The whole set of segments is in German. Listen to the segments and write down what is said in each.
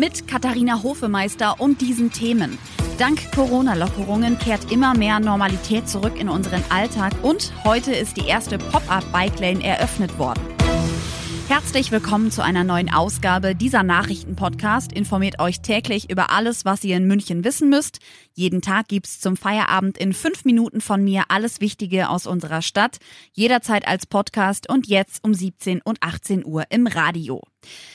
Mit Katharina Hofemeister und diesen Themen. Dank Corona-Lockerungen kehrt immer mehr Normalität zurück in unseren Alltag und heute ist die erste Pop-up-Bike-Lane eröffnet worden. Herzlich willkommen zu einer neuen Ausgabe dieser Nachrichtenpodcast. Informiert euch täglich über alles, was ihr in München wissen müsst. Jeden Tag gibt's zum Feierabend in fünf Minuten von mir alles Wichtige aus unserer Stadt. Jederzeit als Podcast und jetzt um 17 und 18 Uhr im Radio.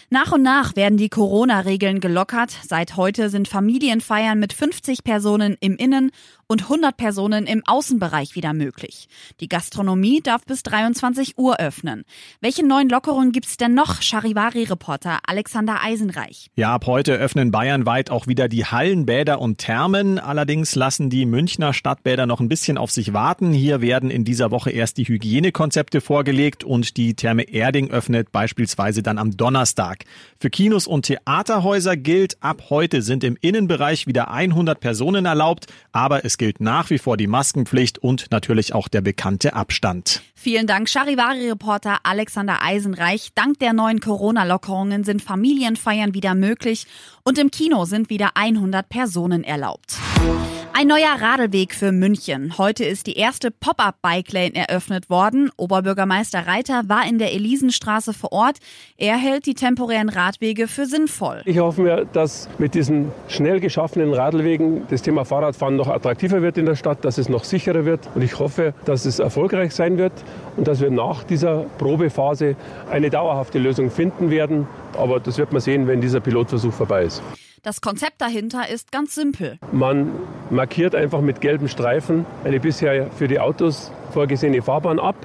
Nach und nach werden die Corona-Regeln gelockert. Seit heute sind Familienfeiern mit 50 Personen im Innen- und 100 Personen im Außenbereich wieder möglich. Die Gastronomie darf bis 23 Uhr öffnen. Welche neuen Lockerungen gibt's denn noch? Charivari-Reporter Alexander Eisenreich. Ja, ab heute öffnen bayernweit auch wieder die Hallen, Bäder und Thermen. Allerdings lassen die Münchner Stadtbäder noch ein bisschen auf sich warten. Hier werden in dieser Woche erst die Hygienekonzepte vorgelegt und die Therme Erding öffnet beispielsweise dann am Donnerstag. Für Kinos und Theaterhäuser gilt, ab heute sind im Innenbereich wieder 100 Personen erlaubt, aber es gilt nach wie vor die Maskenpflicht und natürlich auch der bekannte Abstand. Vielen Dank, Charivari-Reporter Alexander Eisenreich. Dank der neuen Corona-Lockerungen sind Familienfeiern wieder möglich und im Kino sind wieder 100 Personen erlaubt. Ein neuer Radlweg für München. Heute ist die erste Pop-up-Bike-Lane eröffnet worden. Oberbürgermeister Reiter war in der Elisenstraße vor Ort. Er hält die temporären Radwege für sinnvoll. Ich hoffe mir, dass mit diesen schnell geschaffenen Radlwegen das Thema Fahrradfahren noch attraktiver wird in der Stadt, dass es noch sicherer wird. Und ich hoffe, dass es erfolgreich sein wird und dass wir nach dieser Probephase eine dauerhafte Lösung finden werden. Aber das wird man sehen, wenn dieser Pilotversuch vorbei ist. Das Konzept dahinter ist ganz simpel. Man markiert einfach mit gelben Streifen eine bisher für die Autos vorgesehene Fahrbahn ab,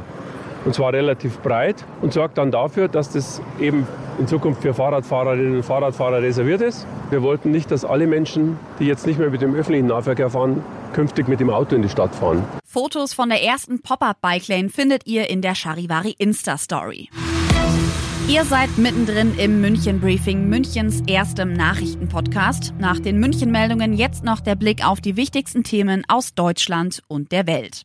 und zwar relativ breit, und sorgt dann dafür, dass das eben in Zukunft für Fahrradfahrerinnen und Fahrradfahrer reserviert ist. Wir wollten nicht, dass alle Menschen, die jetzt nicht mehr mit dem öffentlichen Nahverkehr fahren, künftig mit dem Auto in die Stadt fahren. Fotos von der ersten Pop-Up-Bike-Lane findet ihr in der Charivari Insta-Story. Ihr seid mittendrin im München Briefing, Münchens erstem Nachrichtenpodcast. Nach den München-Meldungen jetzt noch der Blick auf die wichtigsten Themen aus Deutschland und der Welt.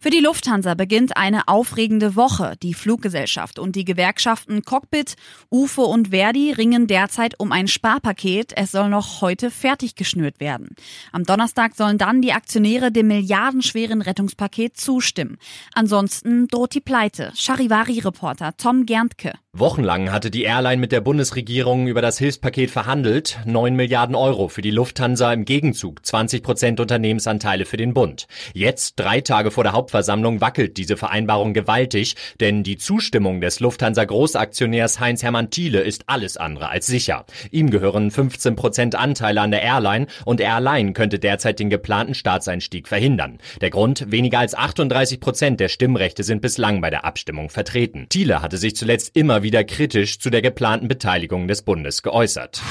Für die Lufthansa beginnt eine aufregende Woche. Die Fluggesellschaft und die Gewerkschaften Cockpit, UFO und Verdi ringen derzeit um ein Sparpaket. Es soll noch heute fertig geschnürt werden. Am Donnerstag sollen dann die Aktionäre dem milliardenschweren Rettungspaket zustimmen. Ansonsten droht die Pleite. Charivari-Reporter Tom Gerntke. Wochenlang hatte die Airline mit der Bundesregierung über das Hilfspaket verhandelt. 9 Milliarden Euro für die Lufthansa im Gegenzug 20 Prozent Unternehmensanteile für den Bund. Jetzt, drei Tage vor der Hauptversammlung, wackelt diese Vereinbarung gewaltig, denn die Zustimmung des Lufthansa Großaktionärs Heinz-Hermann Thiele ist alles andere als sicher. Ihm gehören 15 Prozent Anteile an der Airline und er allein könnte derzeit den geplanten Staatseinstieg verhindern. Der Grund, weniger als 38 Prozent der Stimmrechte sind bislang bei der Abstimmung vertreten. Thiele hatte sich zuletzt immer wieder kritisch zu der geplanten Beteiligung des Bundes geäußert.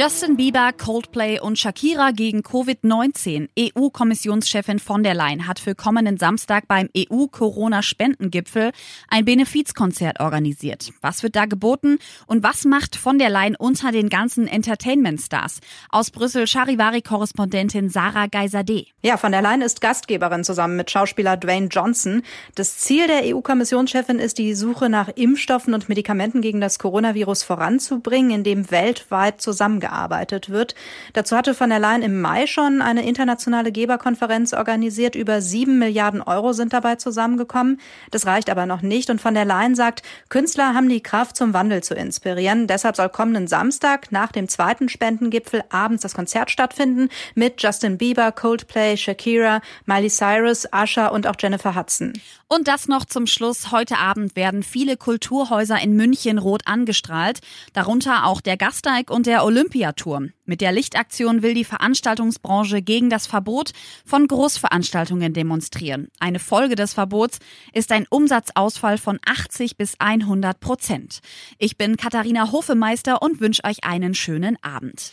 Justin Bieber, Coldplay und Shakira gegen Covid-19. EU-Kommissionschefin von der Leyen hat für kommenden Samstag beim EU-Corona-Spendengipfel ein Benefizkonzert organisiert. Was wird da geboten und was macht von der Leyen unter den ganzen Entertainment-Stars? Aus Brüssel Charivari-Korrespondentin Sarah Geiserde. Ja, von der Leyen ist Gastgeberin zusammen mit Schauspieler Dwayne Johnson. Das Ziel der EU-Kommissionschefin ist die Suche nach Impfstoffen und Medikamenten gegen das Coronavirus voranzubringen, indem weltweit zusammengearbeitet gearbeitet wird. Dazu hatte von der Leyen im Mai schon eine internationale Geberkonferenz organisiert. Über sieben Milliarden Euro sind dabei zusammengekommen. Das reicht aber noch nicht. Und von der Leyen sagt, Künstler haben die Kraft, zum Wandel zu inspirieren. Deshalb soll kommenden Samstag nach dem zweiten Spendengipfel abends das Konzert stattfinden mit Justin Bieber, Coldplay, Shakira, Miley Cyrus, Usher und auch Jennifer Hudson. Und das noch zum Schluss. Heute Abend werden viele Kulturhäuser in München rot angestrahlt. Darunter auch der Gasteig und der Olympiaturm. Mit der Lichtaktion will die Veranstaltungsbranche gegen das Verbot von Großveranstaltungen demonstrieren. Eine Folge des Verbots ist ein Umsatzausfall von 80 bis 100 Prozent. Ich bin Katharina Hofemeister und wünsche euch einen schönen Abend.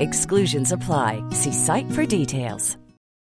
Exclusions apply. See site for details.